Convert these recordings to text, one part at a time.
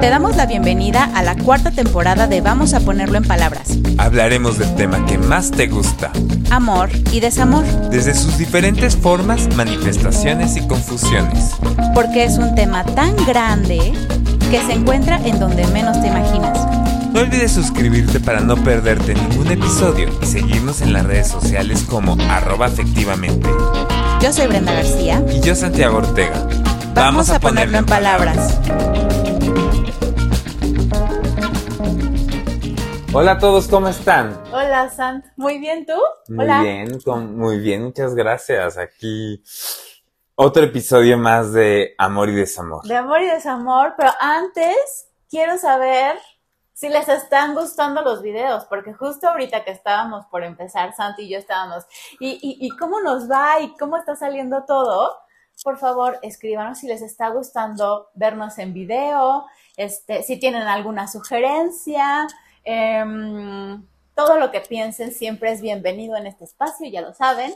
Te damos la bienvenida a la cuarta temporada de Vamos a ponerlo en palabras. Hablaremos del tema que más te gusta, Amor y desamor, desde sus diferentes formas, manifestaciones y confusiones. porque es un tema tan grande que se encuentra en donde menos te imaginas. No olvides suscribirte para no perderte ningún episodio y seguirnos en las redes sociales como arroba afectivamente. Yo soy Brenda García. Y yo Santiago Ortega. Vamos, a ponerlo en palabras. Hola a todos, ¿cómo están? Hola, Sant. Muy bien, ¿tú? Muy Hola. bien, con- muy bien, muchas gracias. Aquí otro episodio más de Amor y Desamor. De amor y desamor, pero antes quiero saber si les están gustando los videos, porque justo ahorita que estábamos por empezar, Santi y yo estábamos, ¿y, y, y cómo nos va y cómo está saliendo todo? Por favor, escríbanos si les está gustando vernos en video, este, si tienen alguna sugerencia, em, todo lo que piensen siempre es bienvenido en este espacio, ya lo saben.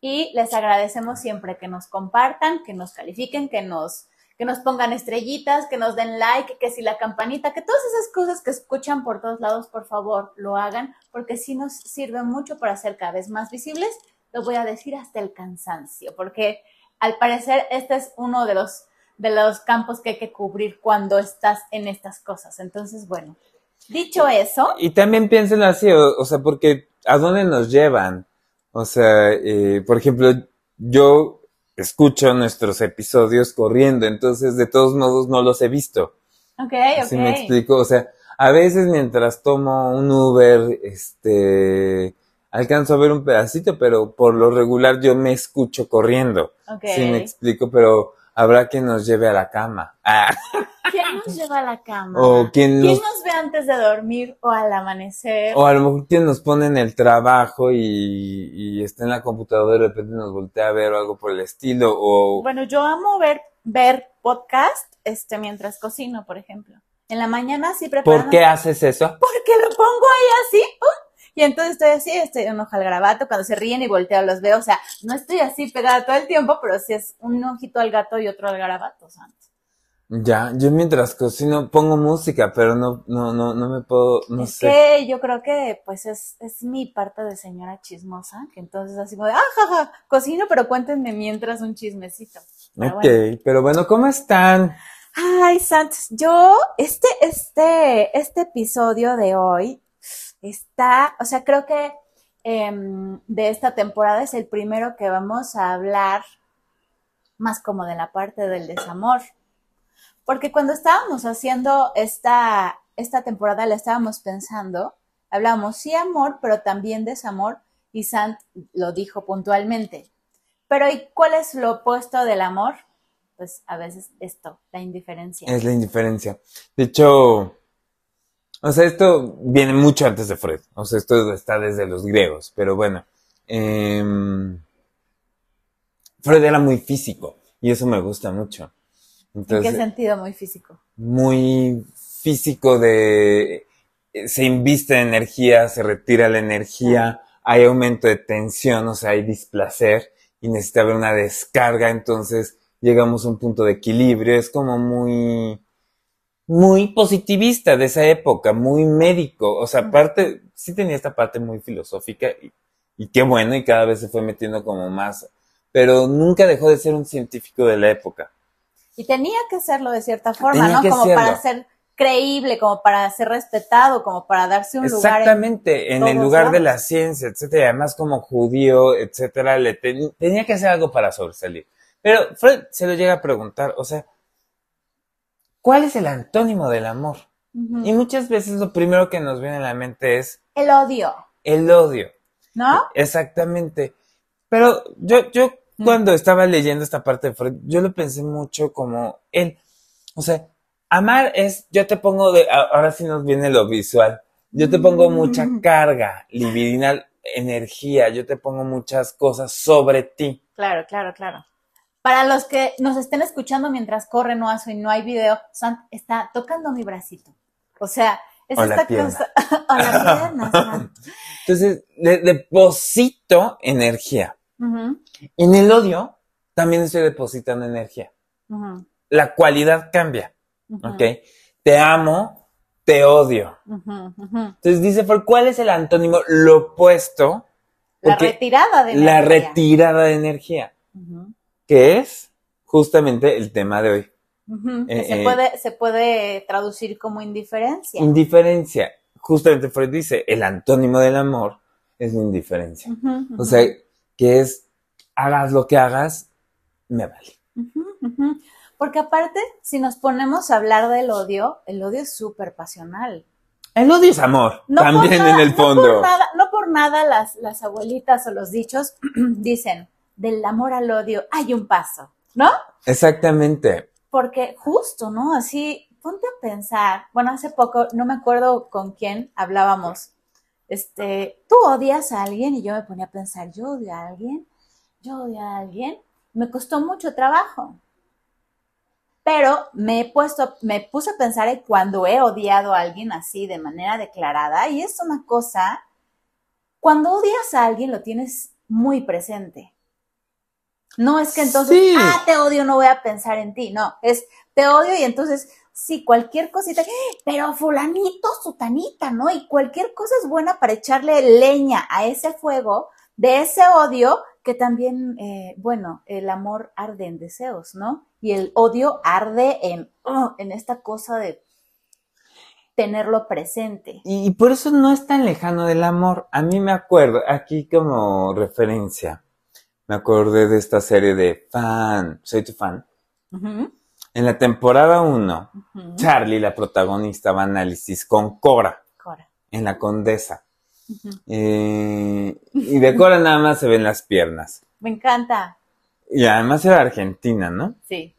Y les agradecemos siempre que nos compartan, que nos califiquen, que nos, que nos pongan estrellitas, que nos den like, que si la campanita, que todas esas cosas que escuchan por todos lados, por favor, lo hagan, porque sí nos sirve mucho para ser cada vez más visibles. Lo voy a decir hasta el cansancio, porque al parecer este es uno de los, de los campos que hay que cubrir cuando estás en estas cosas. Entonces, bueno, dicho eso, Y también piensen así, o, o sea, porque ¿a dónde nos llevan? O sea, eh, por ejemplo, yo escucho nuestros episodios corriendo, entonces de todos modos no los he visto. ok, ¿Sí me ok. explico? O sea, a veces mientras tomo un Uber, este, alcanzo a ver un pedacito, pero por lo regular yo me escucho corriendo. ok. Sí me explico, pero habrá quien nos lleve a la cama. Ah, ¿Quién nos lleva a la cama? o quien ¿Quién nos nos ve antes de dormir o al amanecer? O a lo mejor quien nos pone en el trabajo y, y está en la computadora y de repente nos voltea a ver o algo por el estilo. O Bueno, yo amo ver, ver podcast este, mientras cocino, por ejemplo. En la mañana sí preparo. ¿por qué haces eso? Porque lo pongo ahí así. ¡pum! Y entonces estoy así, estoy en hoja al grabato, cuando se ríen y volteo los veo. O sea, no estoy así pegada todo el tiempo, pero sí es un ojito al gato y otro al garabato, santo. Ya, yo mientras cocino pongo música, pero no, no, no, no me puedo, no es sé. que yo creo que pues es, es mi parte de señora chismosa, que entonces así como de, ah, jaja, cocino, pero cuéntenme mientras un chismecito. Pero Ok, bueno. pero bueno, ¿cómo están? Ay, Santos, yo, este, este, este episodio de hoy está, o sea, creo que em, de esta temporada es el primero que vamos a hablar más como de la parte del desamor. Porque cuando estábamos haciendo esta, esta temporada, la estábamos pensando, hablábamos sí amor, pero también desamor, y Sant lo dijo puntualmente. Pero ¿y cuál es lo opuesto del amor? Pues a veces esto, la indiferencia. Es la indiferencia. De hecho, o sea, esto viene mucho antes de Freud. O sea, esto está desde los griegos, pero bueno. em, Freud era muy físico y eso me gusta mucho. ¿En qué sentido muy físico? muy físico de eh, se inviste energía, se retira la energía, hay aumento de tensión, o sea, hay displacer y necesita haber una descarga, entonces llegamos a un punto de equilibrio, es como muy muy positivista de esa época, muy médico, o sea, aparte sí tenía esta parte muy filosófica y, y qué bueno y cada vez se fue metiendo como más, pero nunca dejó de ser un científico de la época. Y tenía que serlo de cierta forma, Tenía ¿no? Como serlo. para ser creíble, como para ser respetado, como para darse un lugar. en- Exactamente, en, el todos lugar de lados. la ciencia, etcétera, además como judío, etcétera, le ten- tenía que hacer algo para sobresalir. Pero Freud se lo llega a preguntar, o sea, ¿cuál es el antónimo del amor? Ujú. Y muchas veces lo primero que nos viene a la mente es El odio, el odio. ¿no? Exactamente. Pero yo, yo Mm. cuando estaba leyendo esta parte de Freud, yo lo pensé mucho como él. O sea, amar es, yo te pongo de, ahora sí nos viene lo visual. Yo te pongo mucha Mm. carga libidinal, energía, yo te pongo muchas cosas sobre ti. Claro, claro, claro. Para los que nos estén escuchando mientras corren o hacen y no hay video, Sant está tocando mi bracito. O sea, es O la esta cosa. o la pierna, Sant. Entonces, le deposito energía. En el odio, también estoy depositando energía. La cualidad cambia. ¿ok? te amo, te odio. Entonces dice, ¿por cuál es el antónimo? Lo opuesto. La retirada de la energía. retirada de energía, que es justamente el tema de hoy. Eh, se, eh. puede, se puede traducir como indiferencia. Indiferencia. Justamente Freud dice, el antónimo del amor es la indiferencia. O sea, que es, hagas lo que hagas, me vale. Porque aparte, si nos ponemos a hablar del odio, el odio es súper pasional. El odio es amor, No también nada- en el No fondo. por nada, no por nada las, las abuelitas o los dichos dicen, del amor al odio hay un paso, ¿no? Exactamente. Porque justo, ¿no? Así, ponte a pensar, bueno, hace poco, no me acuerdo con quién hablábamos, este, tú odias a alguien y yo me ponía a pensar, yo odio a alguien, yo odio a alguien, me costó mucho trabajo. Pero me he puesto, me puse a pensar en cuando he odiado a alguien así de manera declarada y es una cosa, cuando odias a alguien lo tienes muy presente. No es que entonces, Sí. ah, te odio, no voy a pensar en ti. No, es te odio y entonces, sí, cualquier cosita, pero fulanito, sutanita, ¿no? Y cualquier cosa es buena para echarle leña a ese fuego de ese odio que también, eh, bueno, el amor arde en deseos, ¿no? Y el odio arde en, oh, en esta cosa de tenerlo presente. Y, y por eso no es tan lejano del amor. A mí me acuerdo, aquí como referencia, me acordé de esta serie de fan, soy tu fan. En la temporada 1, ujú. Charlie, la protagonista, va a análisis con Cora Cora. en la Condesa. Eh, y de Cora nada más se ven las piernas. Me encanta. Y además era argentina, ¿no? Sí.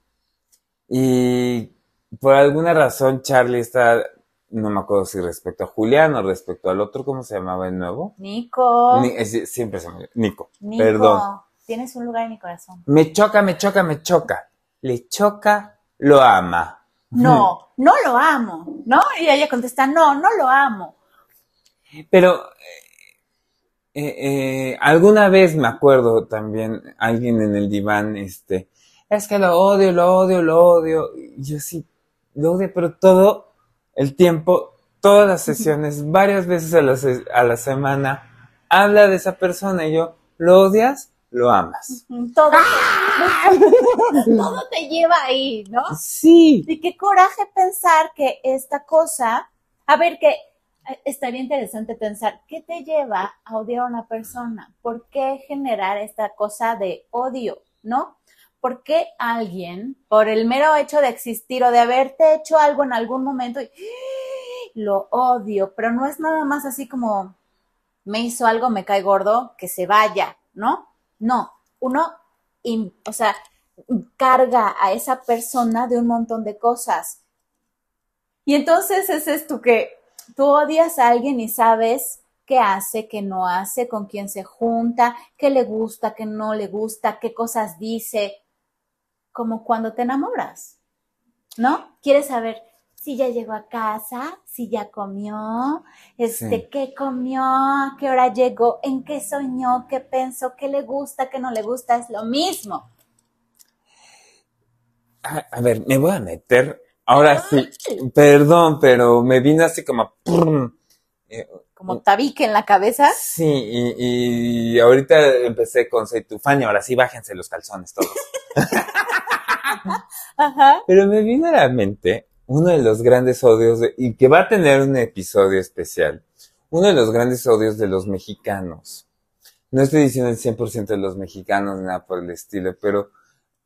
Y por alguna razón Charlie está, no me acuerdo si respecto a Julián o respecto al otro, ¿cómo se llamaba el nuevo? Nico. Ni- es- siempre se me Nico. Nico. Perdón. Tienes un lugar en mi corazón. Me choca, me choca, me choca. Le choca, lo ama. No, no lo amo, ¿no? Y ella contesta, no, no lo amo. Pero eh, eh, eh, alguna vez me acuerdo también alguien en el diván, este, es que lo odio, lo odio, lo odio. Y yo sí, lo odio, pero todo el tiempo, todas las sesiones, varias veces a la, se- a la semana, habla de esa persona y yo, ¿lo odias? Lo amas. Todo, todo te lleva ahí, ¿no? Sí. Y qué coraje pensar que esta cosa, a ver, que eh, estaría interesante pensar, ¿qué te lleva a odiar a una persona? ¿Por qué generar esta cosa de odio, no? ¿Por qué alguien, por el mero hecho de existir o de haberte hecho algo en algún momento, y, lo odio, pero no es nada más así como me hizo algo, me cae gordo, que se vaya, ¿no? No, uno, o sea, carga a esa persona de un montón de cosas. Y entonces es tú que tú odias a alguien y sabes qué hace, qué no hace, con quién se junta, qué le gusta, qué no le gusta, qué cosas dice, como cuando te enamoras, ¿no? Quieres saber si ya llegó a casa, si ya comió, este, Sí. qué comió, a qué hora llegó, en qué soñó, qué pensó, qué le gusta, qué no le gusta, es lo mismo. A, a ver, me voy a meter. Ahora sí, perdón, pero me vino así como... Eh, Como tabique en la cabeza. Sí, y, y ahorita empecé con Soy tu fan y ahora sí bájense los calzones todos. Ajá. Pero me vino a la mente uno de los grandes odios, de- y que va a tener un episodio especial, uno de los grandes odios de los mexicanos. No estoy diciendo el 100% de los mexicanos, nada por el estilo, pero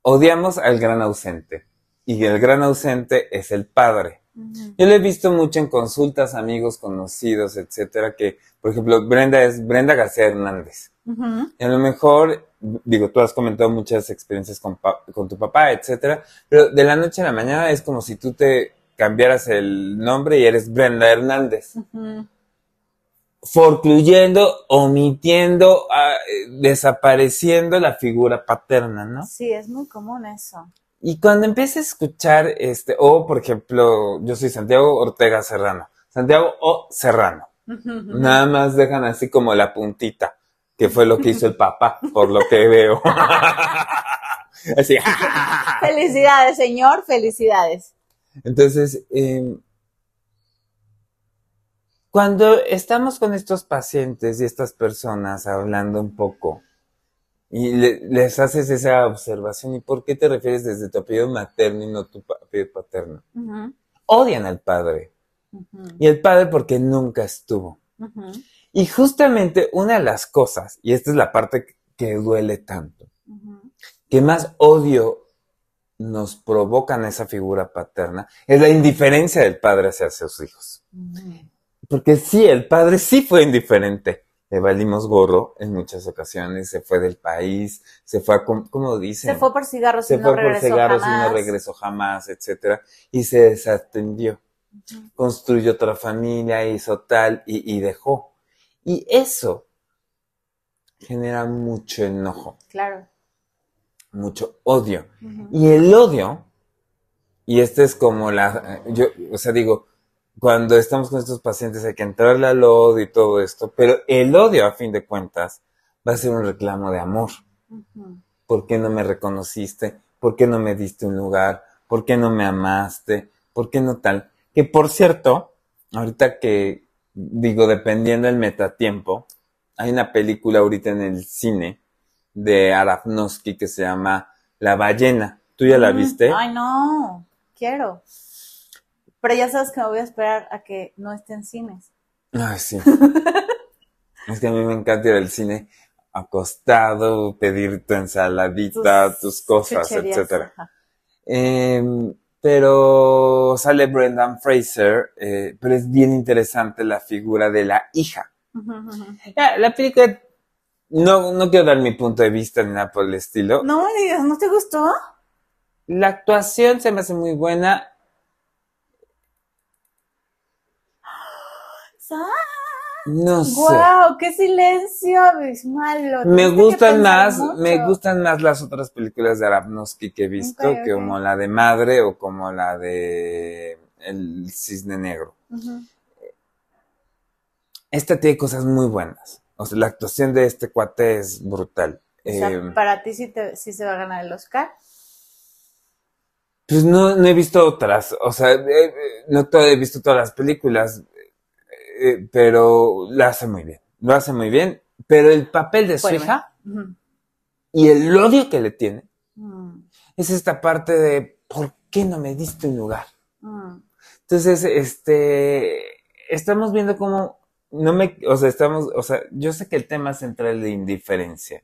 odiamos al gran ausente. Y el gran ausente es el padre. Yo lo he visto mucho en consultas, amigos, conocidos, etcétera, que, por ejemplo, Brenda es Brenda García Hernández. Y a lo mejor, digo, tú has comentado muchas experiencias con, con tu papá, etcétera, pero de la noche a la mañana es como si tú te cambiaras el nombre y eres Brenda Hernández, forcluyendo, omitiendo, ah, eh, desapareciendo la figura paterna, ¿no? Sí, es muy común eso. Y cuando empieces a escuchar, este, o por ejemplo, yo soy Santiago Ortega Serrano, Santiago O Serrano, nada más dejan así como la puntita, que fue lo que hizo el papá, por lo que veo. así. Felicidades, señor, felicidades. Entonces, eh, Cuando estamos con estos pacientes y estas personas hablando un poco y le- les haces esa observación, ¿y por qué te refieres desde tu apellido materno y no tu apellido paterno? Odian al padre. Y el padre porque nunca estuvo. Y justamente una de las cosas, y esta es la parte que- que duele tanto, que más odio nos provocan esa figura paterna, es la indiferencia del padre hacia sus hijos. Porque sí, el padre sí fue indiferente. Le valimos gorro en muchas ocasiones, se fue del país, se fue a, com- ¿cómo dicen? Se fue por cigarros Se y no fue por cigarros y jamás. no regresó jamás, etcétera, y se desatendió. Construyó otra familia, hizo tal y, y dejó. Y eso genera mucho enojo, Claro. mucho odio. Y el odio, y este es como la, yo, o sea, digo, cuando estamos con estos pacientes hay que entrarle al odio y todo esto, pero el odio, a fin de cuentas, va a ser un reclamo de amor. ¿Por qué no me reconociste? ¿Por qué no me diste un lugar? ¿Por qué no me amaste? ¿Por qué no tal? Que por cierto, ahorita que digo, dependiendo del metatiempo, hay una película ahorita en el cine de Aronofsky que se llama La ballena. ¿Tú ya la Mm, viste? Ay, no. Quiero. Pero ya sabes que me voy a esperar a que no esté en cines. Ay, sí. es que a mí me encanta ir al cine acostado, pedir tu ensaladita, tus, cosas, etcétera. Em, pero sale Brendan Fraser, eh, pero es bien interesante la figura de la hija. La película, no, no quiero dar mi punto de vista ni nada por el estilo. No me digas, ¿no te gustó? La actuación se me hace muy buena. No sé. ¡Wow! ¡Qué silencio abismal! Me gustan más, mucho. me gustan más las otras películas de Aronofsky que he visto, que como la de Madre o como la de El Cisne Negro. Esta tiene cosas muy buenas. O sea, la actuación de este cuate es brutal. O sea, Eh, para ti sí, te, sí se va a ganar el Oscar. pues no, no he visto otras. O sea, eh, no he visto todas las películas, eh, pero lo hace muy bien. Lo hace muy bien. Pero el papel de su Bueno. hija Ujú. y el odio que le tiene Mm, es esta parte de ¿por qué no me diste un lugar? mm. Entonces, este, estamos viendo cómo, no me, o sea, estamos, o sea, yo sé que el tema central es la indiferencia,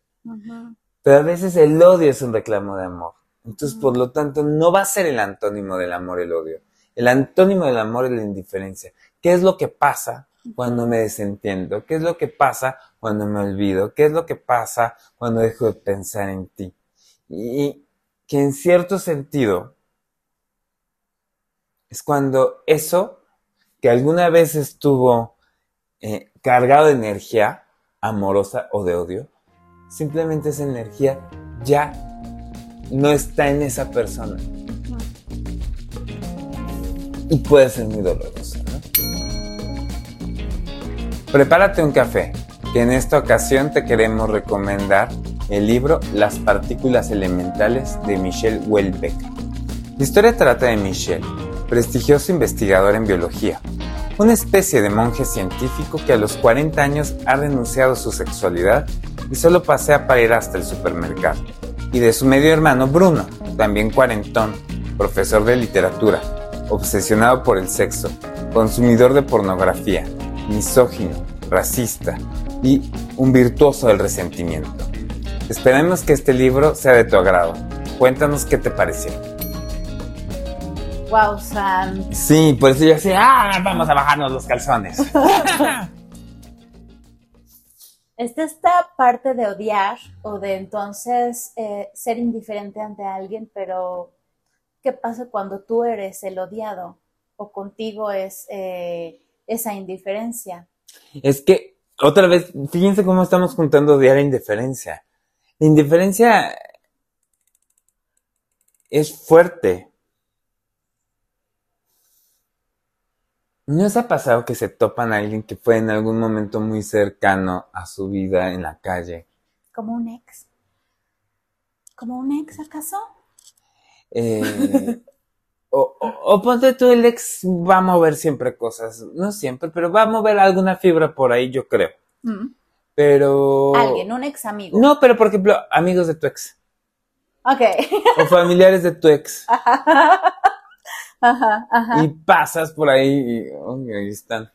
pero a veces el odio es un reclamo de amor. Entonces, por lo tanto, no va a ser el antónimo del amor el odio. El antónimo del amor es la indiferencia. ¿Qué es lo que pasa cuando me desentiendo? ¿Qué es lo que pasa cuando me olvido? ¿Qué es lo que pasa cuando dejo de pensar en ti? Y que en cierto sentido es cuando eso que alguna vez estuvo eh, cargado de energía amorosa o de odio, simplemente esa energía ya no está en esa persona. Y puede ser muy dolorosa, ¿no? Prepárate un café, que en esta ocasión te queremos recomendar el libro Las partículas elementales de Michel Houellebecq. La historia trata de Michel, prestigioso investigador en biología, una especie de monje científico que a los 40 años ha renunciado a su sexualidad y solo pasea para ir hasta el supermercado, y de su medio hermano Bruno, también cuarentón, profesor de literatura, obsesionado por el sexo, consumidor de pornografía, misógino, racista y un virtuoso del resentimiento. Esperemos que este libro sea de tu agrado. Cuéntanos qué te pareció. Wow, Sam. Sí, por eso yo decía, ah, vamos a bajarnos los calzones. Está esta parte de odiar o de entonces eh, ser indiferente ante alguien, pero ¿qué pasa cuando tú eres el odiado o contigo es eh, esa indiferencia? Es que, otra vez, fíjense cómo estamos juntando e indiferencia. La indiferencia es fuerte. ¿No os ha pasado que se topan a alguien que fue en algún momento muy cercano a su vida en la calle? ¿Como un ex? ¿Como un ex acaso? Eh, O, o, o ponte tú, el ex va a mover siempre cosas, no siempre, pero va a mover alguna fibra por ahí, yo creo. Mm. Pero... Alguien, un ex amigo. No, pero por ejemplo, amigos de tu ex. Ok. O familiares de tu ex. ajá, ajá. Y pasas por ahí y uy, ahí están.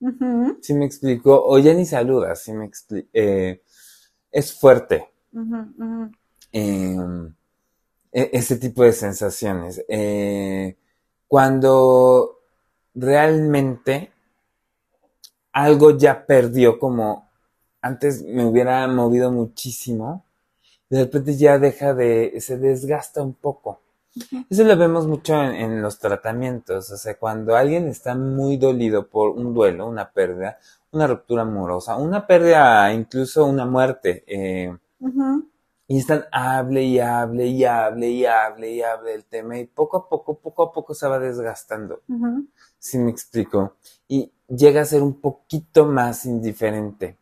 Ujú, ¿Sí me explico? O ya ni saludas, ¿sí me explico? es fuerte. ujú, ujú. eh, ese tipo de sensaciones. Eh, cuando realmente algo ya perdió, como antes me hubiera movido muchísimo, de repente ya deja de, se desgasta un poco. Eso lo vemos mucho en, en los tratamientos, o sea, cuando alguien está muy dolido por un duelo, una pérdida, una ruptura amorosa, una pérdida, incluso una muerte, eh. Y están hable y hable y hable y hable y hable del tema y poco a poco, poco a poco se va desgastando. ¿Sí me explico? Y llega a ser un poquito más indiferente.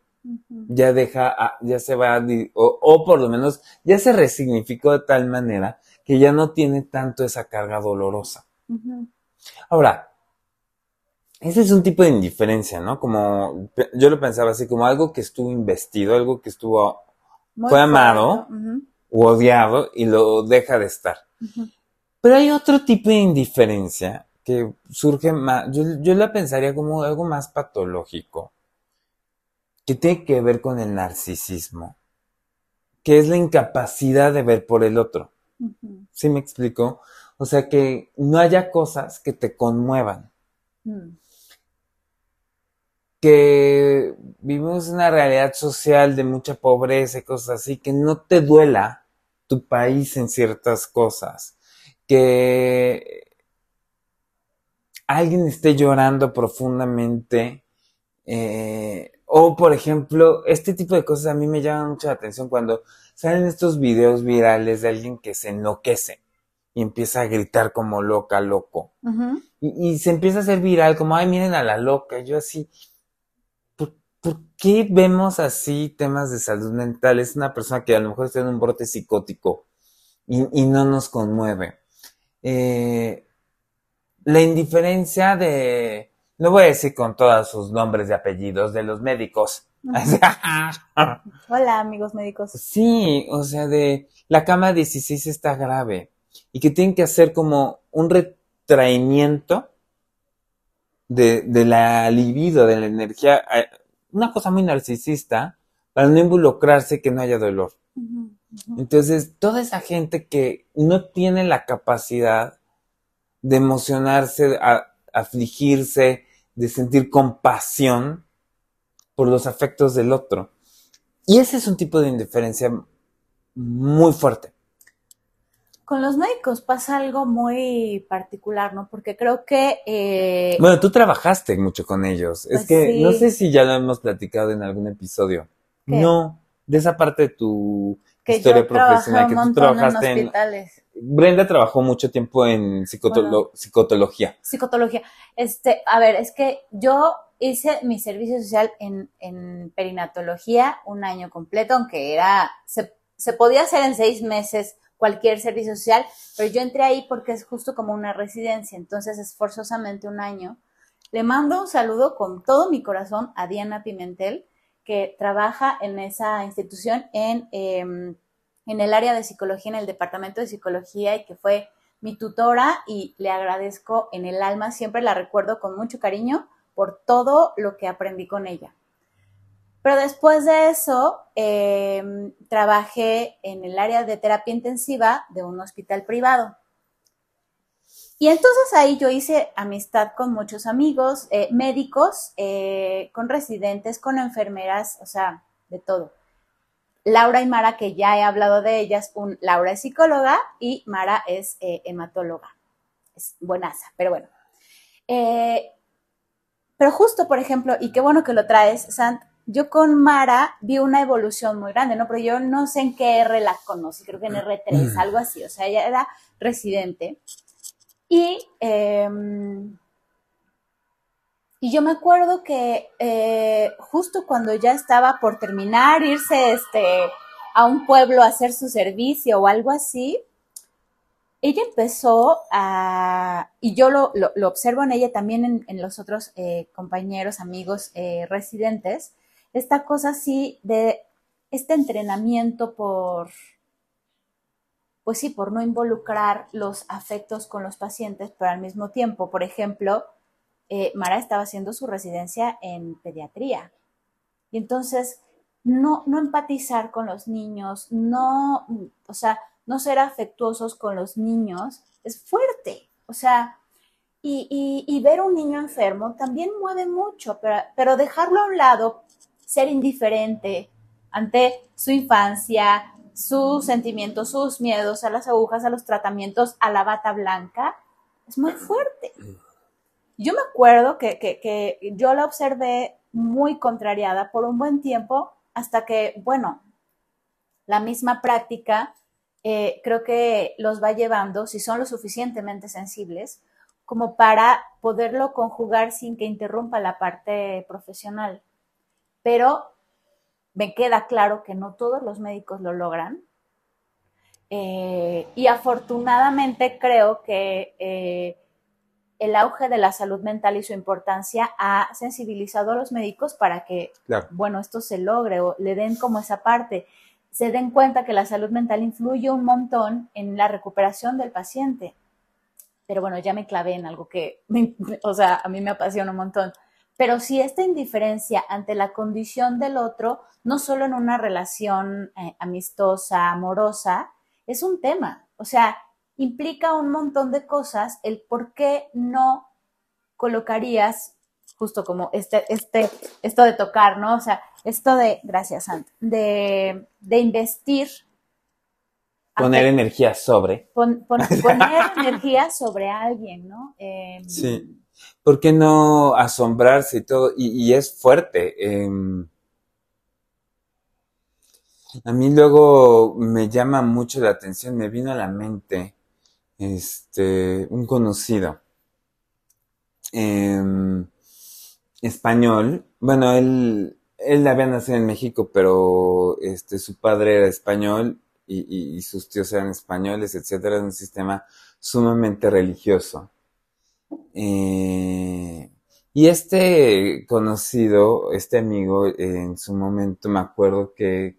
Ya deja, a- ya se va, a o, o por lo menos ya se resignificó de tal manera que ya no tiene tanto esa carga dolorosa. Ahora, ese es un tipo de indiferencia, ¿no? Como, yo lo pensaba así, como algo que estuvo investido, algo que estuvo Muy Fue amado. Ujú, o odiado y lo deja de estar. Pero hay otro tipo de indiferencia que surge más, yo, yo la pensaría como algo más patológico, que tiene que ver con el narcisismo, que es la incapacidad de ver por el otro. Ujú. ¿Sí me explico? O sea, que no haya cosas que te conmuevan, Mm. Que vivimos una realidad social de mucha pobreza y cosas así, que no te duela tu país en ciertas cosas, que alguien esté llorando profundamente, eh, o por ejemplo, este tipo de cosas a mí me llaman mucho la atención cuando salen estos videos virales de alguien que se enloquece y empieza a gritar como loca, loco. Y, y se empieza a hacer viral, como, ay, miren a la loca. Yo así, ¿por, qué vemos así temas de salud mental? Es una persona que a lo mejor está en un brote psicótico y, y no nos conmueve. Eh, la indiferencia de, no voy a decir con todos sus nombres y apellidos, de los médicos. Hola, amigos médicos. Sí, o sea, de la cama 16 está grave y que tienen que hacer como un retraimiento de, de la libido, de la energía, eh, una cosa muy narcisista para no involucrarse que no haya dolor. Entonces, toda esa gente que no tiene la capacidad de emocionarse, a- afligirse, de sentir compasión por los afectos del otro. Y ese es un tipo de indiferencia muy fuerte. Con los médicos pasa algo muy particular, ¿no? Porque creo que eh, Bueno, tú trabajaste mucho con ellos. es Pues que sí. no sé si ya lo hemos platicado en algún episodio. ¿Qué? No, de esa parte de tu que historia profesional que tú en trabajaste en. Brenda trabajó mucho tiempo en psicotolo- Bueno. psicotología. Psicotología. Este, a ver, es que yo hice mi servicio social en, en perinatología un año completo, aunque era, se, se podía hacer en seis meses cualquier servicio social, pero yo entré ahí porque es justo como una residencia, entonces es forzosamente un año. Le mando un saludo con todo mi corazón a Diana Pimentel, que trabaja en esa institución en, em, en el área de psicología, en el departamento de psicología y que fue mi tutora y le agradezco en el alma, siempre la recuerdo con mucho cariño por todo lo que aprendí con ella. Pero después de eso, eh, trabajé en el área de terapia intensiva de un hospital privado. Y entonces ahí yo hice amistad con muchos amigos, eh, médicos, eh, con residentes, con enfermeras, o sea, de todo. Laura y Mara, que ya he hablado de ellas, Laura es psicóloga y Mara es eh, hematóloga. Es buenaza, pero bueno. Pero justo, por ejemplo, y qué bueno que lo traes, Sant, yo con Mara vi una evolución muy grande, ¿no? Pero yo no sé en qué R la conocí, creo que en R3, algo así, o sea, ella era residente. Y, eh, y yo me acuerdo que eh, justo cuando ya estaba por terminar, irse este, a un pueblo a hacer su servicio o algo así, ella empezó a, y yo lo, lo, observo en ella también en, los otros eh, compañeros, amigos eh, residentes, esta cosa así de este entrenamiento por, pues sí, por no involucrar los afectos con los pacientes, pero al mismo tiempo, por ejemplo, eh, Mara estaba haciendo su residencia en pediatría. Y entonces, no, no empatizar con los niños, no, o sea, no ser afectuosos con los niños es fuerte. O sea, y, y, ver un niño enfermo también mueve mucho, pero, pero dejarlo a un lado, ser indiferente ante su infancia, sus sentimientos, sus miedos a las agujas, a los tratamientos, a la bata blanca, es muy fuerte. Yo me acuerdo que, que, yo la observé muy contrariada por un buen tiempo hasta que, bueno, la misma práctica eh, creo que los va llevando, si son lo suficientemente sensibles, como para poderlo conjugar sin que interrumpa la parte profesional. Pero me queda claro que no todos los médicos lo logran. Eh, y afortunadamente creo que eh, el auge de la salud mental y su importancia ha sensibilizado a los médicos para que, bueno, esto se logre o le den como esa parte se den cuenta que la salud mental influye un montón en la recuperación del paciente. Pero bueno, ya me clavé en algo que, o sea, a mí me apasiona un montón. Pero si esta indiferencia ante la condición del otro, no solo en una relación eh, amistosa, amorosa, es un tema. O sea, implica un montón de cosas el por qué no colocarías justo como este, este, esto de tocar, ¿no? O sea, esto de, gracias, de, de investir. Poner energía sobre. poner energía sobre alguien, ¿no? Em, sí. ¿Por qué no asombrarse y todo? Y, es fuerte. Em, a mí luego me llama mucho la atención, me vino a la mente este, un conocido. Eh, español. Bueno, él, él había nacido en México, pero este, su padre era español y, sus tíos eran españoles, etcétera. Era un sistema sumamente religioso. Eh, y este conocido, este amigo, en su momento me acuerdo que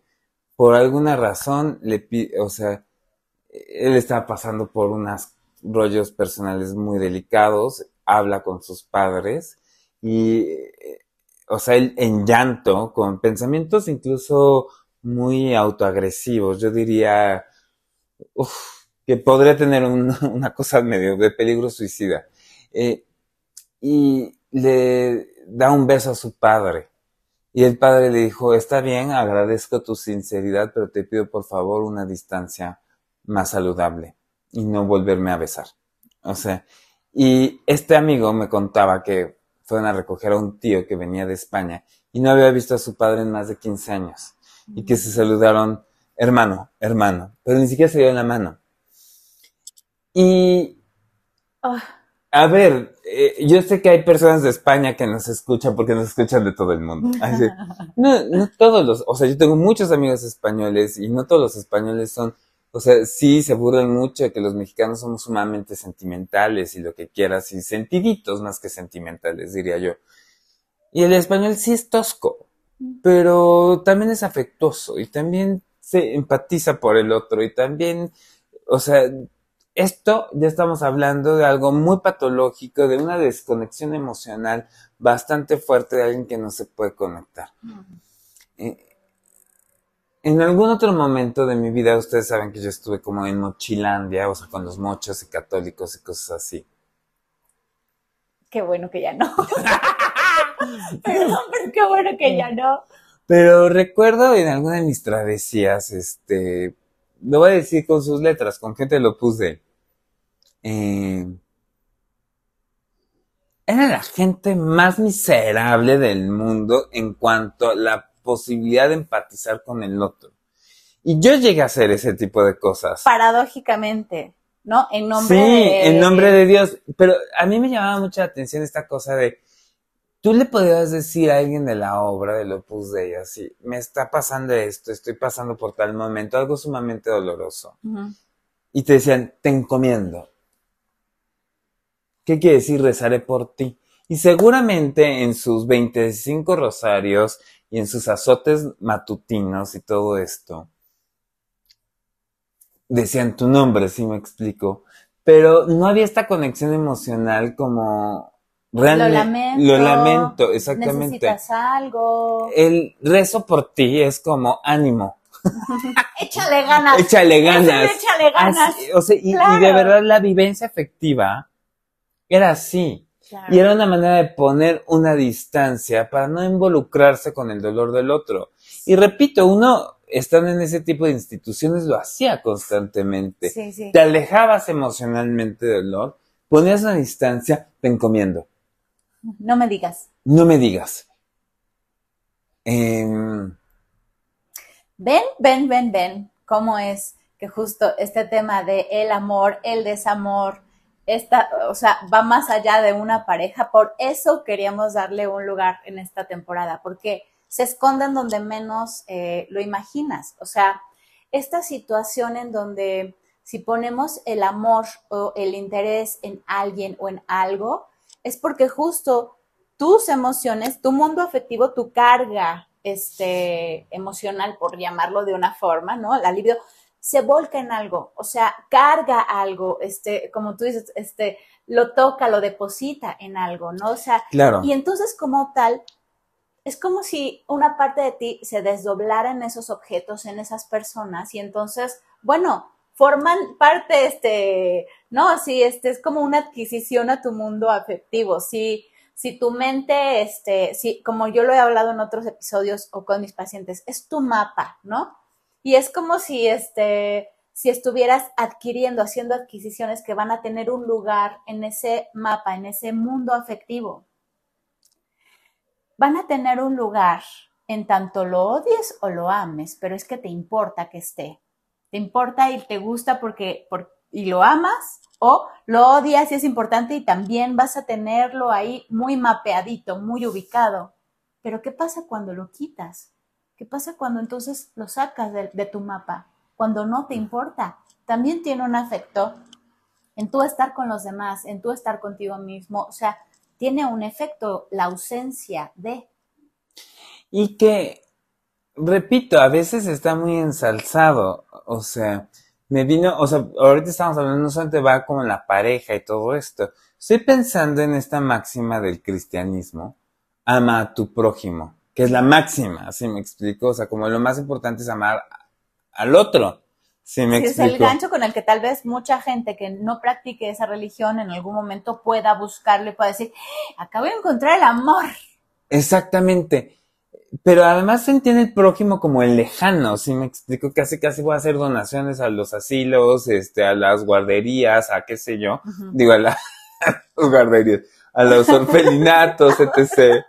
por alguna razón le pide, o sea, él estaba pasando por unos rollos personales muy delicados, habla con sus padres y, eh, o sea, el, en llanto, con pensamientos incluso muy autoagresivos, yo diría, que podría tener una cosa medio de peligro suicida. Eh, y le da un beso a su padre. Y el padre le dijo, está bien, agradezco tu sinceridad, pero te pido por favor una distancia más saludable y no volverme a besar. O sea, y este amigo me contaba que fueron a recoger a un tío que venía de España y no había visto a su padre en más de 15 años y que se saludaron hermano, hermano, pero ni siquiera se dieron la mano. Y, ah. A ver, eh, yo sé que hay personas de España que nos escuchan porque nos escuchan de todo el mundo. no, no todos los, o sea, yo tengo muchos amigos españoles y no todos los españoles son o sea, sí se burlan mucho de que los mexicanos somos sumamente sentimentales y lo que quieras, y sentiditos más que sentimentales, diría yo. Y el español sí es tosco, pero también es afectuoso y también se empatiza por el otro y también, o sea, esto ya estamos hablando de algo muy patológico, de una desconexión emocional bastante fuerte de alguien que no se puede conectar. En algún otro momento de mi vida, ustedes saben que yo estuve como en Mochilandia, o sea, con los mochos y católicos y cosas así. Qué bueno que ya no. Perdón, pero qué bueno que ya no. Pero recuerdo en alguna de mis travesías, este, lo voy a decir con sus letras, con gente lo puse. Eh, era la gente más miserable del mundo en cuanto a la posibilidad de empatizar con el otro. Y yo llegué a hacer ese tipo de cosas. Paradójicamente, ¿no? En nombre sí, de... en nombre de Dios. Pero a mí me llamaba mucha atención esta cosa de, tú le podías decir a alguien de la obra, del Opus Dei, así, me está pasando esto, estoy pasando por tal momento, algo sumamente doloroso. y te decían, te encomiendo. ¿Qué quiere decir rezaré por ti? Y seguramente en sus 25 rosarios y en sus azotes matutinos y todo esto, decían tu nombre, si me explico. Pero no había esta conexión emocional como realmente. Lo lamento. Lo lamento, exactamente. Necesitas algo. El rezo por ti es como ánimo. Échale ganas. Échale ganas. Échale ganas. Así, o sea, y, y de verdad la vivencia afectiva era así. Claro. Y era una manera de poner una distancia para no involucrarse con el dolor del otro. Y repito, uno estando en ese tipo de instituciones lo hacía constantemente. Sí, sí. Te alejabas emocionalmente del dolor, ponías una distancia, te encomiendo. No me digas. No me digas. Em, Ven, ven, ven, ven. ¿Cómo es que justo este tema de el amor, el desamor, esta, o sea, va más allá de una pareja? Por eso queríamos darle un lugar en esta temporada, porque se esconden donde menos eh, lo imaginas. O sea, esta situación en donde si ponemos el amor o el interés en alguien o en algo, es porque justo tus emociones, tu mundo afectivo, tu carga este, emocional, por llamarlo de una forma, ¿no? La libido se volca en algo, o sea, carga algo, este, como tú dices, este, lo toca, lo deposita en algo, ¿no? O sea, claro. y entonces como tal, es como si una parte de ti se desdoblara en esos objetos, en esas personas, y entonces, bueno, forman parte, este, no, sí, este, es como una adquisición a tu mundo afectivo, sí, si tu mente, este, si, como yo lo he hablado en otros episodios o con mis pacientes, es tu mapa, ¿no? Y es como si, este, si estuvieras adquiriendo, haciendo adquisiciones que van a tener un lugar en ese mapa, en ese mundo afectivo. Van a tener un lugar en tanto lo odies o lo ames, pero es que te importa que esté. Te importa y te gusta porque, por, y lo amas o lo odias y es importante y también vas a tenerlo ahí muy mapeadito, muy ubicado. Pero ¿qué pasa cuando lo quitas? ¿Qué pasa cuando entonces lo sacas de, de tu mapa? Cuando no te importa. También tiene un efecto en tú estar con los demás, en tú estar contigo mismo. O sea, tiene un efecto la ausencia de. Y que, repito, a veces está muy ensalzado. O sea, me vino, o sea, ahorita estamos hablando, no solamente va como la pareja y todo esto. Estoy pensando en esta máxima del cristianismo, ama a tu prójimo, que es la máxima, ¿sí me explico? O sea, como lo más importante es amar al otro. ¿Sí me Sí, es el gancho con el que tal vez mucha gente que no practique esa religión en algún momento pueda buscarlo y pueda decir, "¡Ah! acabo de encontrar el amor. Exactamente. Pero además se entiende el prójimo como el lejano, ¿sí me explico? Casi casi voy a hacer donaciones a los asilos, este, a las guarderías, a qué sé yo. Digo, a, la- a las guarderías, a los orfelinatos, etc.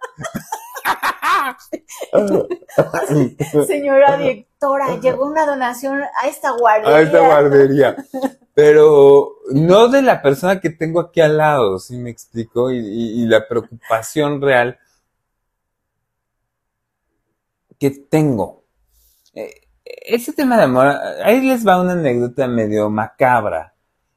Señora directora, llegó una donación a esta guardería. a esta guardería. Pero no de la persona que tengo aquí al lado, ¿sí me explico? Y, y- y la preocupación real que tengo. Eh, ese tema de amor, ahí les va una anécdota medio macabra.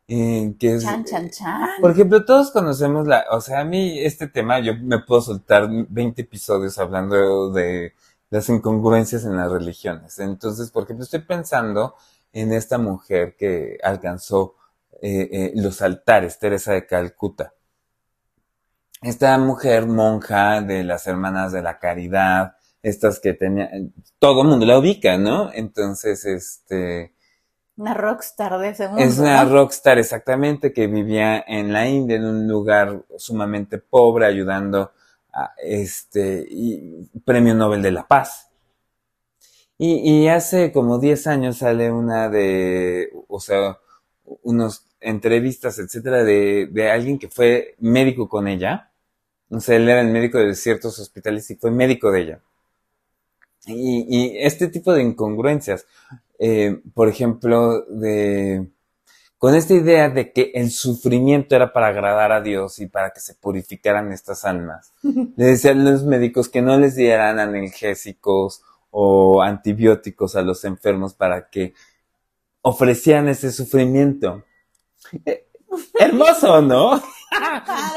Eh, que es, Chan, chan, chan. por ejemplo, todos conocemos la, o sea, a mí este tema, yo me puedo soltar 20 episodios hablando de las incongruencias en las religiones. Entonces, por ejemplo, estoy pensando en esta mujer que alcanzó eh, eh, los altares, Teresa de Calcuta. Esta mujer monja de las Hermanas de la Caridad, estas que tenía, todo el mundo la ubica, ¿no? Entonces, este, Una rockstar de ese mundo. es una ¿no? rockstar exactamente que vivía en la India, en un lugar sumamente pobre, ayudando a este y premio Nobel de la Paz. Y, y hace como 10 años sale una de, o sea, unos entrevistas, etcétera, de, de alguien que fue médico con ella. O sea, él era el médico de ciertos hospitales y fue médico de ella. Y, y este tipo de incongruencias, eh, por ejemplo, de, con esta idea de que el sufrimiento era para agradar a Dios y para que se purificaran estas almas. Le decían los médicos que no les dieran analgésicos o antibióticos a los enfermos para que ofrecían ese sufrimiento. Eh, hermoso, ¿no?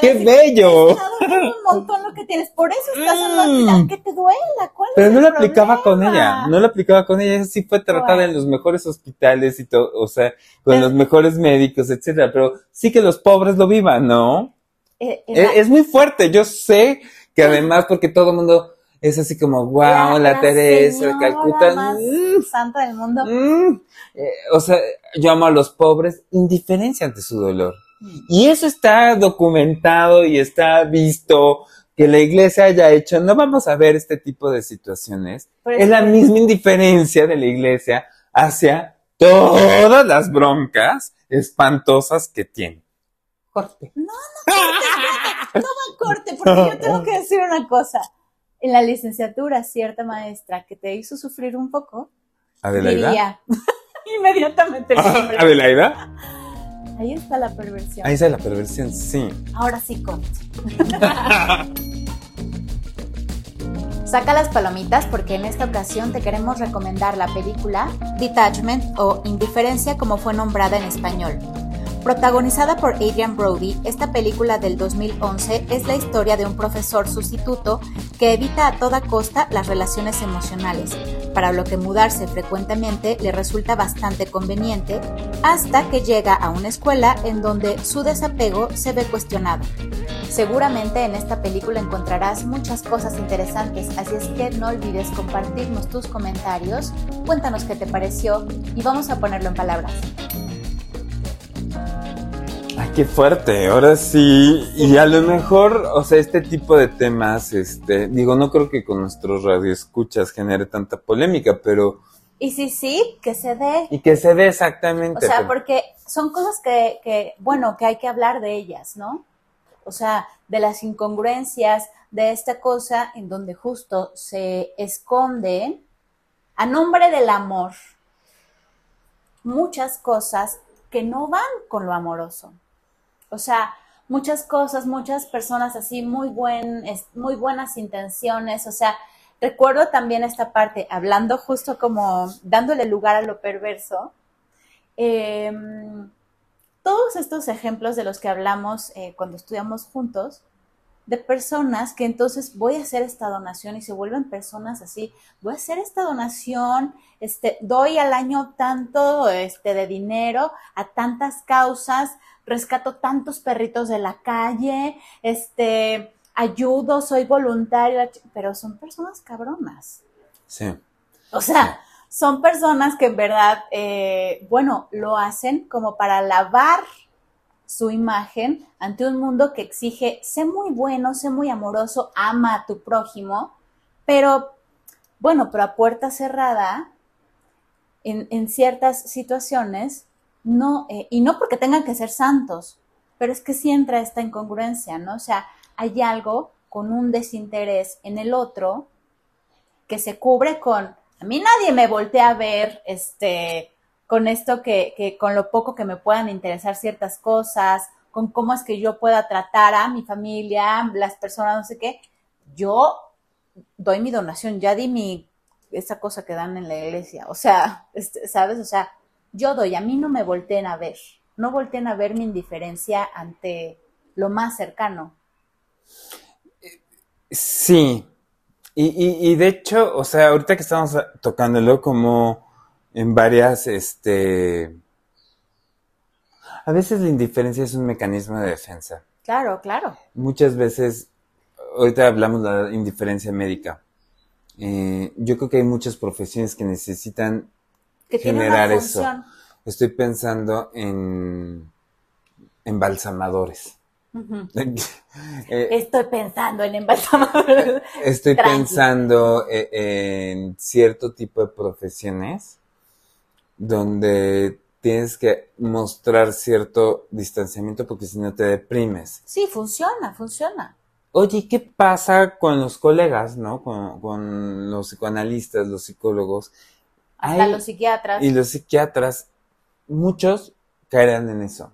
¡Qué bello! un montón lo que tienes, por eso estás Mm. hablando, que te duela. ¿Cuál Pero es no lo aplicaba con ella, no lo aplicaba con ella, ella sí fue tratada Bueno. en los mejores hospitales y todo, o sea, con Pero- los mejores médicos, etcétera, pero sí que los pobres lo vivan, ¿no? Eh, Es, era- es muy fuerte, yo sé que además porque todo el mundo es así como, wow, la, Teresa, de Calcuta, más mm, santa del mundo. mm. Eh, o sea, yo amo a los pobres, indiferencia ante su dolor. Y eso está documentado y está visto que la iglesia haya hecho. No vamos a ver este tipo de situaciones. Pero es la misma indiferencia de la iglesia hacia todas las broncas espantosas que tiene. Corte. corte, porque yo tengo que decir una cosa. En la licenciatura, cierta maestra que te hizo sufrir un poco, Adelaida. diría inmediatamente nombre. Adelaida. Ahí está la perversión. Ahí está la perversión, sí. Ahora sí, corte. Saca las palomitas porque en esta ocasión te queremos recomendar la película Detachment o Indiferencia como fue nombrada en español. Protagonizada por Adrian Brody, esta película del 2011 es la historia de un profesor sustituto que evita a toda costa las relaciones emocionales, para lo que mudarse frecuentemente le resulta bastante conveniente, hasta que llega a una escuela en donde su desapego se ve cuestionado. Seguramente en esta película encontrarás muchas cosas interesantes, así es que no olvides compartirnos tus comentarios, cuéntanos qué te pareció y vamos a ponerlo en palabras. Qué fuerte, ahora sí. Y a lo mejor, o sea, este tipo de temas, este, digo, no creo que con nuestros radioescuchas genere tanta polémica, pero, Y sí, sí, que se dé. y que se O exactamente. sea, pero- porque son cosas que, que, bueno, que hay que hablar de ellas, ¿no? O sea, de las incongruencias de esta cosa en donde justo se esconde a nombre del amor muchas cosas que no van con lo amoroso. O sea, muchas cosas, muchas personas así muy buen, muy buenas intenciones, o sea, recuerdo también esta parte, hablando justo como dándole lugar a lo perverso, eh, todos estos ejemplos de los que hablamos eh, cuando estudiamos juntos, de personas que entonces voy a hacer esta donación y se vuelven personas así, voy a hacer esta donación, este, doy al año tanto este, de dinero a tantas causas, rescato tantos perritos de la calle, este, ayudo, soy voluntaria, pero son personas cabronas. Sí. O sea, son personas que en verdad, eh, bueno, lo hacen como para lavar su imagen ante un mundo que exige, sé muy bueno, sé muy amoroso, ama a tu prójimo, pero bueno, pero a puerta cerrada, en, en ciertas situaciones, no, eh, y no porque tengan que ser santos, pero es que sí entra esta incongruencia, ¿no? O sea, hay algo con un desinterés en el otro que se cubre con, a mí nadie me voltea a ver, este, con esto que, que, con lo poco que me puedan interesar ciertas cosas, con cómo es que yo pueda tratar a mi familia, las personas, no sé qué, yo doy mi donación, ya di mi, esa cosa que dan en la iglesia, o sea, este, ¿sabes? O sea, yo doy, a mí no me volteen a ver, no volteen a ver mi indiferencia ante lo más cercano. Sí. Y, y, y de hecho, o sea, ahorita que estamos tocándolo como en varias, este... A veces la indiferencia es un mecanismo de defensa. Claro, claro. Muchas veces, ahorita hablamos de la indiferencia médica. Eh, yo creo que hay muchas profesiones que necesitan Que tiene generar una eso. Estoy pensando en embalsamadores. Eh, Estoy pensando en embalsamadores. Estoy pensando eh, en cierto tipo de profesiones donde tienes que mostrar cierto distanciamiento porque si no te deprimes. Sí, funciona, funciona. Oye, ¿qué pasa con los colegas, no? Con, con los psicoanalistas, los psicólogos. Hasta Hay- los psiquiatras. y los psiquiatras, muchos caerán en eso.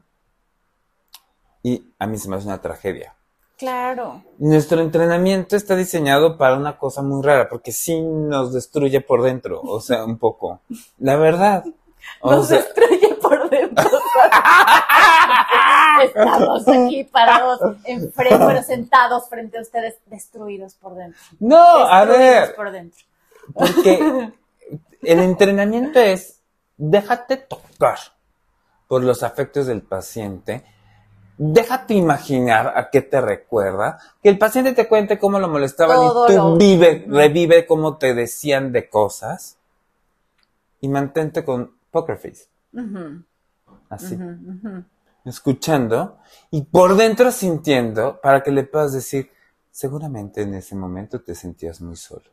Y a mí se me hace una tragedia. Claro. Nuestro entrenamiento está diseñado para una cosa muy rara, porque sí nos destruye por dentro, o sea, un poco. La verdad. Nos destruye por dentro. Estamos aquí parados, enfrente, bueno, sentados frente a ustedes, destruidos por dentro. No, a Destruidos ver, por dentro. porque el entrenamiento es déjate tocar por los afectos del paciente. Déjate imaginar a qué te recuerda, que el paciente te cuente cómo lo molestaban Todo y tú lo- vive, revive cómo te decían de cosas y mantente con poker face, así, escuchando y por dentro sintiendo para que le puedas decir, seguramente en ese momento te sentías muy solo.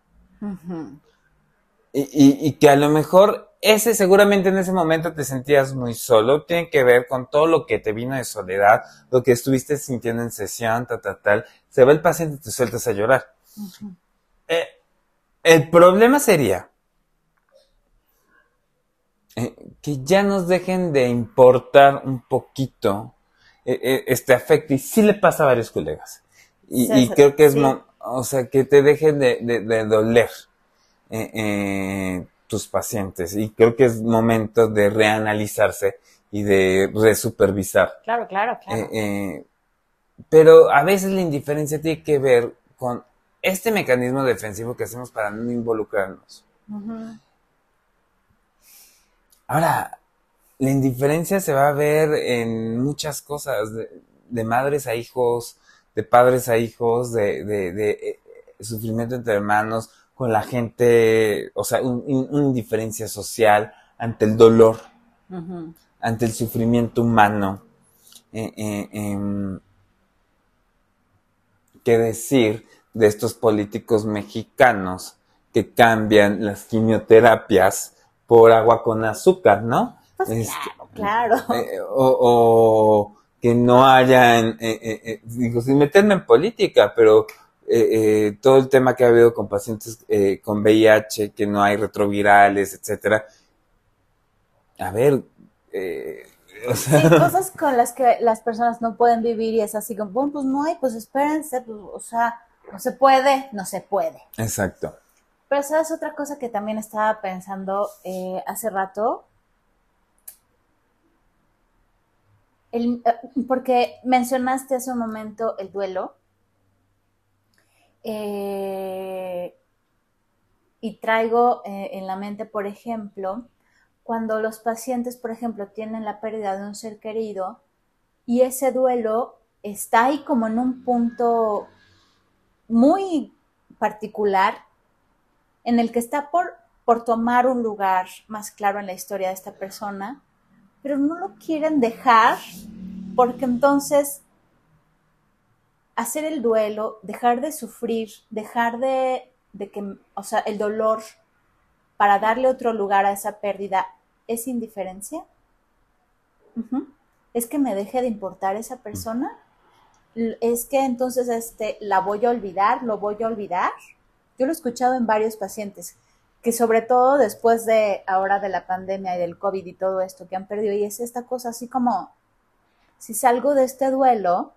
Y, y- y que a lo mejor ese seguramente en ese momento te sentías muy solo, tiene que ver con todo lo que te vino de soledad, lo que estuviste sintiendo en sesión, tal, tal, tal. Se va el paciente y te sueltas a llorar. Eh, el problema sería eh, que ya nos dejen de importar un poquito eh, este afecto y sí le pasa a varios colegas. Y, Sí, y sí, creo que es, sí. o sea, que te dejen de, de- de doler eh, eh, tus pacientes. Y creo que es momento de reanalizarse y de resupervisar. Claro, claro, claro. Eh, eh, pero a veces la indiferencia tiene que ver con este mecanismo defensivo que hacemos para no involucrarnos. Ahora, la indiferencia se va a ver en muchas cosas, de, de madres a hijos, de padres a hijos, de, de- de, sufrimiento entre hermanos, con la gente, o sea, un- un- una indiferencia social ante el dolor, ante el sufrimiento humano. Eh, eh, em, ¿Qué decir de estos políticos mexicanos que cambian las quimioterapias por agua con azúcar, ¿no? Pues claro, claro. eh, o, o que no hayan, eh, eh, eh, digo, sin meterme en política, pero eh, eh, todo el tema que ha habido con pacientes eh, con VIH, que no hay retrovirales, etcétera. A ver, eh, o sea, Sí, cosas con las que las personas no pueden vivir y es así como, bueno, pues no hay, pues espérense, pues, o sea, no se puede, no se puede. exacto. Pero sabes otra cosa que también estaba pensando hace rato, El- porque mencionaste hace un momento el duelo eh, y traigo eh, en la mente, por ejemplo, cuando los pacientes, por ejemplo, tienen la pérdida de un ser querido y ese duelo está ahí como en un punto muy particular en el que está por, por tomar un lugar más claro en la historia de esta persona, pero no lo quieren dejar porque entonces hacer el duelo, dejar de sufrir, dejar de, de que, o sea, el dolor para darle otro lugar a esa pérdida, ¿es indiferencia? ¿Es que me deje de importar esa persona? L- ¿Es que entonces este, la voy a olvidar? ¿Lo voy a olvidar? Yo lo he escuchado en varios pacientes, que sobre todo después de ahora de la pandemia y del COVID y todo esto que han perdido, y es esta cosa así como, si salgo de este duelo,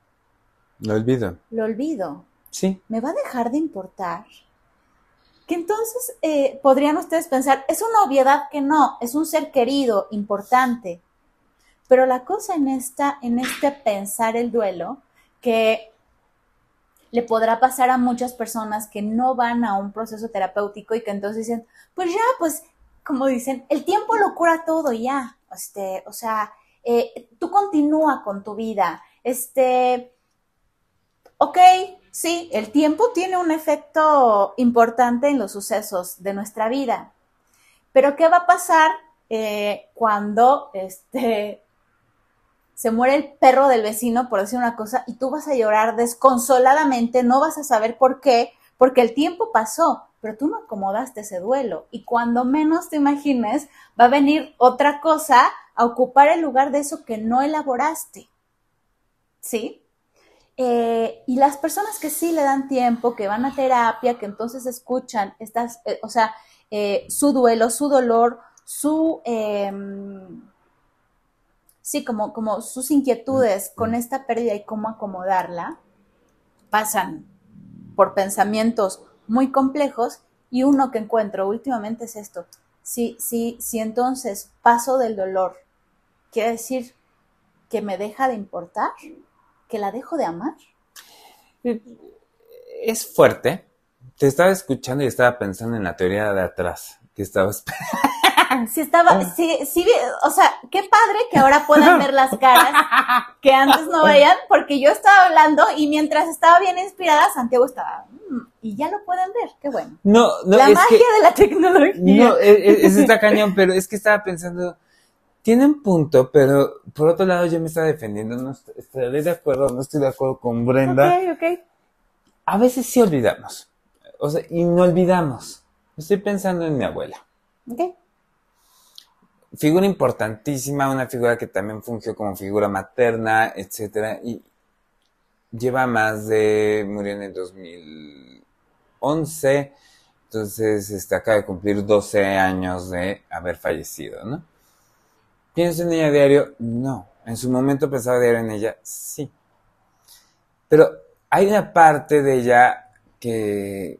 Lo olvido. lo olvido, Sí. ¿me va a dejar de importar? Que entonces eh, podrían ustedes pensar, es una obviedad que no, es un ser querido, importante. Pero la cosa en esta, en este pensar el duelo, que le podrá pasar a muchas personas que no van a un proceso terapéutico y que entonces dicen, pues ya, pues, como dicen, el tiempo lo cura todo ya. Este, o sea, eh, tú continúa con tu vida. Este, ok, sí, el tiempo tiene un efecto importante en los sucesos de nuestra vida. Pero ¿qué va a pasar eh, cuando este, se muere el perro del vecino, por decir una cosa, y tú vas a llorar desconsoladamente, no vas a saber por qué, porque el tiempo pasó, pero tú no acomodaste ese duelo. Y cuando menos te imagines, va a venir otra cosa a ocupar el lugar de eso que no elaboraste. ¿Sí? Eh, y las personas que sí le dan tiempo, que van a terapia, que entonces escuchan estas, eh, o sea, eh, su duelo, su dolor, su, eh, sí, como, como sus inquietudes con esta pérdida y cómo acomodarla, pasan por pensamientos muy complejos y uno que encuentro últimamente es esto. Si, si, si entonces paso del dolor, quiere decir que me deja de importar, que la dejo de amar. Es fuerte. Te estaba escuchando y estaba pensando en la teoría de atrás que estaba Sí estaba, sí, sí, o sea, qué padre que ahora puedan ver las caras que antes no veían, porque yo estaba hablando y mientras estaba bien inspirada, Santiago estaba, mm", y ya lo pueden ver, qué bueno. No, no, la magia de la tecnología. No, es, es, está cañón, pero es que estaba pensando, tiene un punto, pero por otro lado yo me estaba defendiendo, no estoy, de acuerdo, no estoy de acuerdo con Brenda. Ok, ok. A veces sí olvidamos, o sea, y no olvidamos. Estoy pensando en mi abuela. Ok figura importantísima, una figura que también fungió como figura materna, etcétera, y lleva más de, murió en el 2011, entonces este, acaba de cumplir 12 años de haber fallecido, ¿no? ¿Pienso en ella diario? No. En su momento pensaba diario en ella, sí. Pero hay una parte de ella que,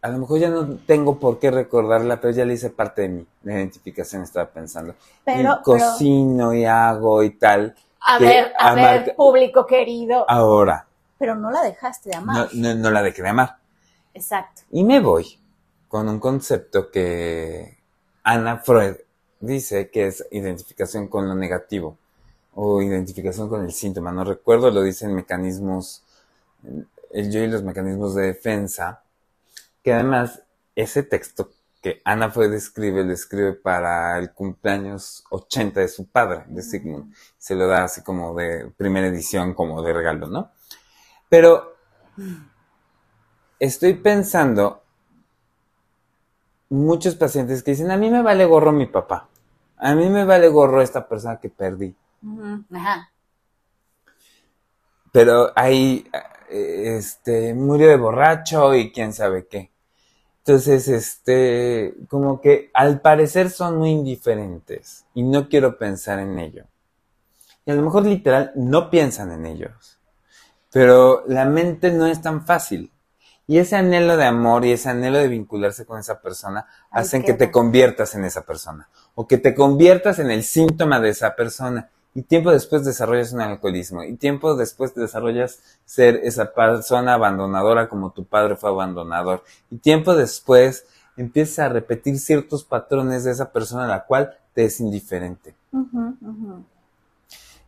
a lo mejor ya no tengo por qué recordarla, pero ya le hice parte de mi identificación, estaba pensando. Pero, y cocino y hago y tal. A ver, a ver, público querido. Ahora. Pero no la dejaste de amar. No, no, la dejé de amar. Exacto. Y me voy con un concepto que Ana Freud dice que es identificación con lo negativo o identificación con el síntoma. No recuerdo, lo dicen mecanismos, el yo y los mecanismos de defensa que además ese texto que Ana fue describe, lo escribe para el cumpleaños 80 de su padre, de Sigmund. Se lo da así como de primera edición, como de regalo, ¿no? Pero estoy pensando, muchos pacientes que dicen, a mí me vale gorro mi papá, a mí me vale gorro esta persona que perdí. Ajá. Pero ahí, este, murió de borracho y quién sabe qué. Entonces, este, como que al parecer son muy indiferentes y no quiero pensar en ello. Y a lo mejor literal no piensan en ellos. Pero la mente no es tan fácil. Y ese anhelo de amor y ese anhelo de vincularse con esa persona hacen que te conviertas en esa persona. O que te conviertas en el síntoma de esa persona y tiempo después desarrollas un alcoholismo y tiempo después desarrollas ser esa persona abandonadora como tu padre fue abandonador y tiempo después empiezas a repetir ciertos patrones de esa persona a la cual te es indiferente.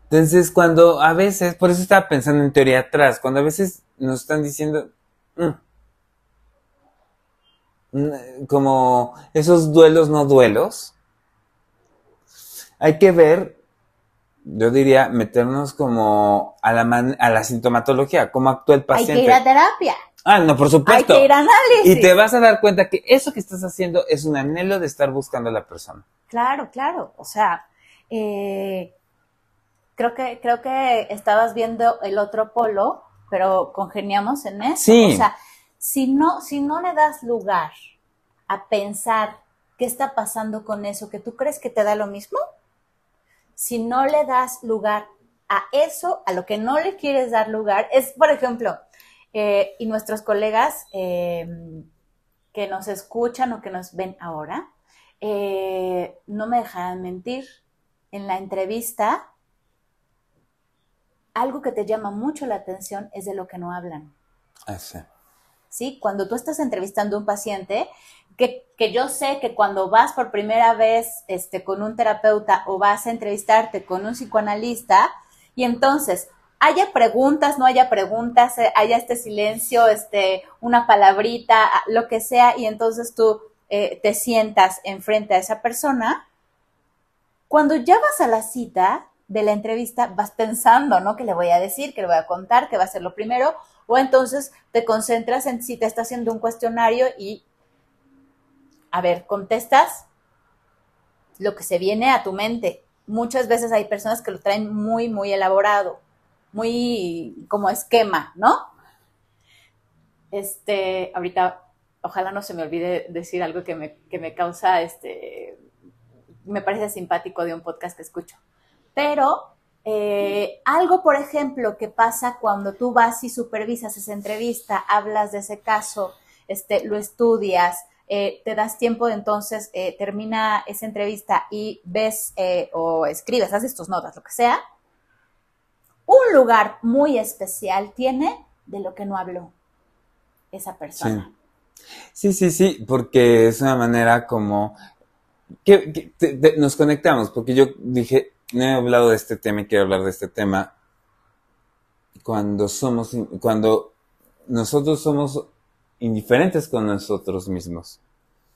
Entonces, cuando a veces, por eso estaba pensando en teoría atrás, cuando a veces nos están diciendo, como esos duelos no duelos, hay que ver yo diría meternos como a la, a la sintomatología, cómo actúa el paciente. Hay que ir a terapia. Ah, no, por supuesto. Hay que ir a análisis. Y te vas a dar cuenta que eso que estás haciendo es un anhelo de estar buscando a la persona. Claro, claro. O sea, eh, creo que creo que estabas viendo el otro polo, pero congeniamos en eso. Sí. O sea, si no si no le das lugar a pensar qué está pasando con eso que tú crees que te da lo mismo, si no le das lugar a eso, a lo que no le quieres dar lugar, es, por ejemplo, eh, y nuestros colegas eh, que nos escuchan o que nos ven ahora, eh, no me dejarán mentir, en la entrevista, algo que te llama mucho la atención es de lo que no hablan. Ah, sí. ¿Sí? Cuando tú estás entrevistando a un paciente, que, yo sé que cuando vas por primera vez este, con un terapeuta o vas a entrevistarte con un psicoanalista y entonces haya preguntas, no haya preguntas, eh, haya este silencio, este, una palabrita, lo que sea, y entonces tú eh, te sientas enfrente a esa persona, cuando ya vas a la cita de la entrevista, vas pensando, ¿no? ¿Qué le voy a decir? ¿Qué le voy a contar? ¿Qué va a ser lo primero? O entonces te concentras en si te está haciendo un cuestionario y a ver, contestas lo que se viene a tu mente. Muchas veces hay personas que lo traen muy, muy elaborado, muy como esquema, ¿no? Este, ahorita, ojalá no se me olvide decir algo que me, que me causa, este, me parece simpático de un podcast que escucho. Pero eh, algo, por ejemplo, que pasa cuando tú vas y supervisas esa entrevista, hablas de ese caso, este, lo estudias, eh, te das tiempo, entonces eh, termina esa entrevista y ves o escribes, haces tus notas, lo que sea, un lugar muy especial tiene de lo que no habló esa persona. Sí, sí, sí, porque es una manera como que, nos conectamos, porque yo dije, no he hablado de este tema y quiero hablar de este tema cuando somos, cuando nosotros somos indiferentes con nosotros mismos,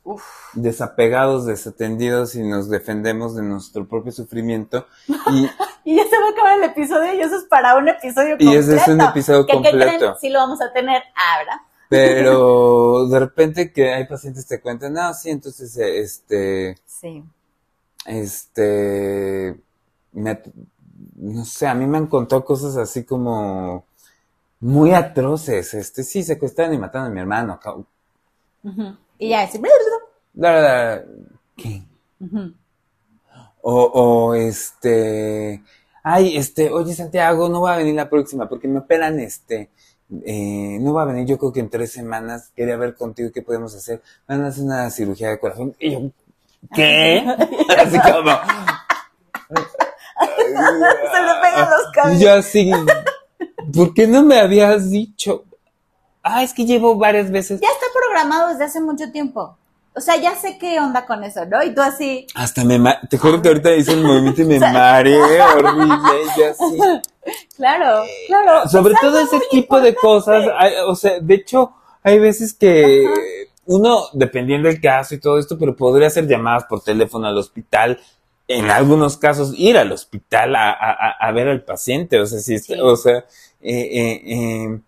Uf, desapegados, desatendidos y nos defendemos de nuestro propio sufrimiento y, y ya se va a acabar el episodio y eso es para un episodio y completo. ese es un episodio ¿Qué, qué creen? completo. Sí lo vamos a tener. Ah, ¿verdad? Pero de repente que hay pacientes que te cuentan, no, sí, entonces, este, Sí. este, me- no sé, a mí me han contado cosas así como muy atroces, este, sí, secuestraron y mataron a mi hermano. Y ya, la, ¿qué? O, o este, ay, este, oye Santiago, no va a venir la próxima porque me operan, este, eh, no va a venir, yo creo que en tres semanas quería ver contigo qué podemos hacer. Van a hacer una cirugía de corazón. Y yo, ¿qué? Así como, Se le pegan los y cabellos. yo así, ¿por qué no me habías dicho? Ah, es que llevo varias veces. Ya está programado desde hace mucho tiempo. O sea, ya sé qué onda con eso, ¿no? Y tú así, Hasta me, ma- te juro que ahorita hice el movimiento y me mareé horrible, y así. claro, claro. Sobre todo ese tipo de cosas, hay- o sea, de hecho, hay veces que uno, dependiendo del caso y todo esto, pero podría hacer llamadas por teléfono al hospital, en algunos casos ir al hospital a, a- a- a ver al paciente, o sea, si está- Sí. o sea, eh, eh, eh,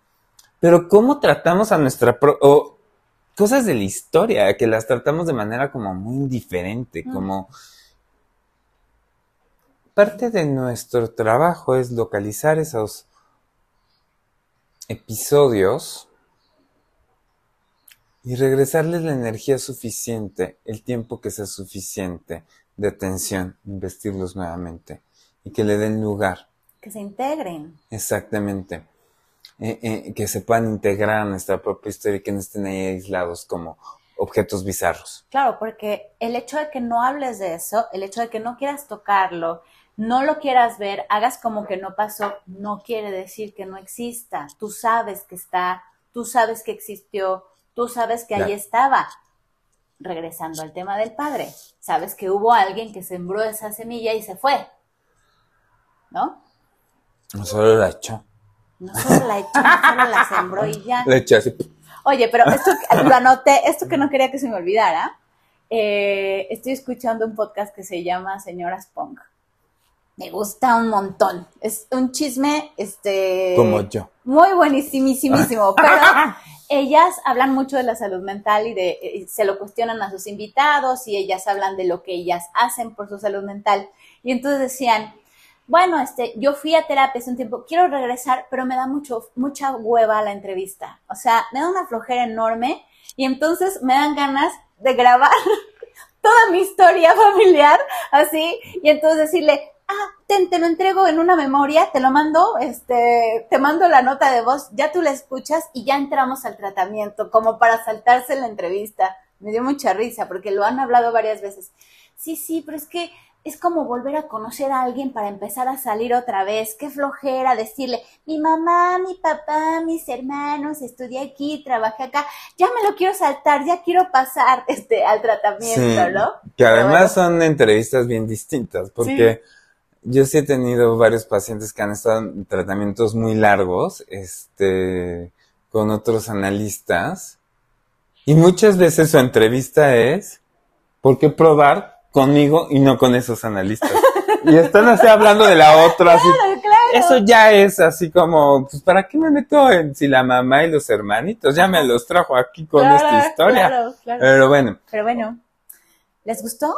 pero cómo tratamos a nuestra pro- o cosas de la historia, que las tratamos de manera como muy indiferente, Mm. como parte de nuestro trabajo es localizar esos episodios y regresarles la energía suficiente, el tiempo que sea suficiente de atención, investirlos nuevamente y que le den lugar, Que se integren. exactamente, Eh, eh, que se puedan integrar a nuestra propia historia y que no estén ahí aislados como objetos bizarros. Claro, porque el hecho de que no hables de eso, el hecho de que no quieras tocarlo, no lo quieras ver, hagas como que no pasó, no quiere decir que no exista. Tú sabes que está, tú sabes que existió, tú sabes que ahí Claro. estaba. Regresando al tema del padre, sabes que hubo alguien que sembró esa semilla y se fue. ¿No? No solo la echó, No solo la echó, no solo la sembró y ya. la echó así. Oye, pero esto lo anoté, esto que no quería que se me olvidara. eh, estoy escuchando un podcast que se llama Señoras Punk. Me gusta un montón. Es un chisme, este. Como yo. Muy buenísimísimo. Pero ellas hablan mucho de la salud mental y de y se lo cuestionan a sus invitados y ellas hablan de lo que ellas hacen por su salud mental. Y entonces decían, bueno, este, yo fui a terapia hace un tiempo, quiero regresar, pero me da mucho, mucha hueva la entrevista. O sea, me da una flojera enorme y entonces me dan ganas de grabar toda mi historia familiar así y entonces decirle, ah, te, te lo entrego en una memoria, te lo mando, este, te mando la nota de voz, ya tú la escuchas y ya entramos al tratamiento, como para saltarse la entrevista. Me dio mucha risa porque lo han hablado varias veces. Sí, sí, pero es que es como volver a conocer a alguien para empezar a salir otra vez. Qué flojera decirle, mi mamá, mi papá, mis hermanos, estudié aquí, trabajé acá. Ya me lo quiero saltar, ya quiero pasar este al tratamiento, Sí, ¿no? Que además bueno. son entrevistas bien distintas, porque yo sí he tenido varios pacientes que han estado en tratamientos muy largos, este, con otros analistas, y muchas veces su entrevista es, ¿por qué probar conmigo y no con esos analistas? Y están así hablando de la otra, así, Claro, claro. eso ya es así como, pues, ¿para qué me meto en si la mamá y los hermanitos? Ya me los trajo aquí con Claro, esta historia. claro, claro. Pero bueno, Pero bueno, ¿les gustó?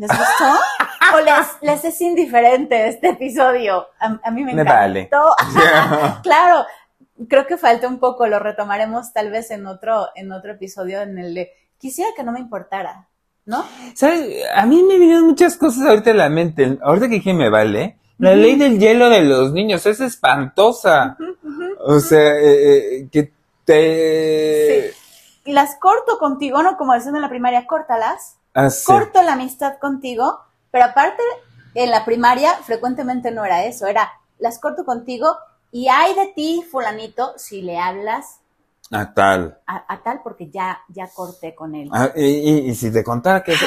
¿Les gustó? ¿O les, les es indiferente este episodio? A, a mí me Me encantó. vale. claro, creo que falta un poco, lo retomaremos tal vez en otro, en otro episodio en el de quisiera que no me importara, ¿no? ¿Sabes? A mí me vinieron muchas cosas ahorita en la mente. Ahorita que dije me vale. La ley del hielo de los niños es espantosa. O sea, eh, eh, que te... las corto contigo, no como decían en la primaria, córtalas, Ah, sí. corto la amistad contigo, pero aparte en la primaria frecuentemente no era eso, era las corto contigo y hay de ti, fulanito, si le hablas Ah, tal. a, a tal porque ya, ya corté con él. Ah, y, y- y si te contara que es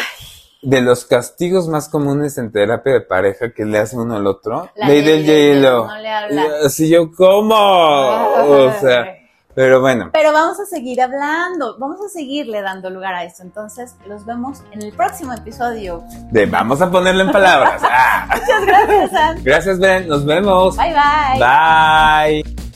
de los castigos más comunes en terapia de pareja que le hace uno al otro, La ley del hielo. no le habla. Y así yo, ¿cómo? O sea. Pero bueno, Pero vamos a seguir hablando, vamos a seguirle dando lugar a esto. Entonces, los vemos en el próximo episodio. de, vamos a ponerlo en palabras. Ah. Muchas gracias, Ann. Gracias, Ben. Nos vemos. Bye, bye. Bye.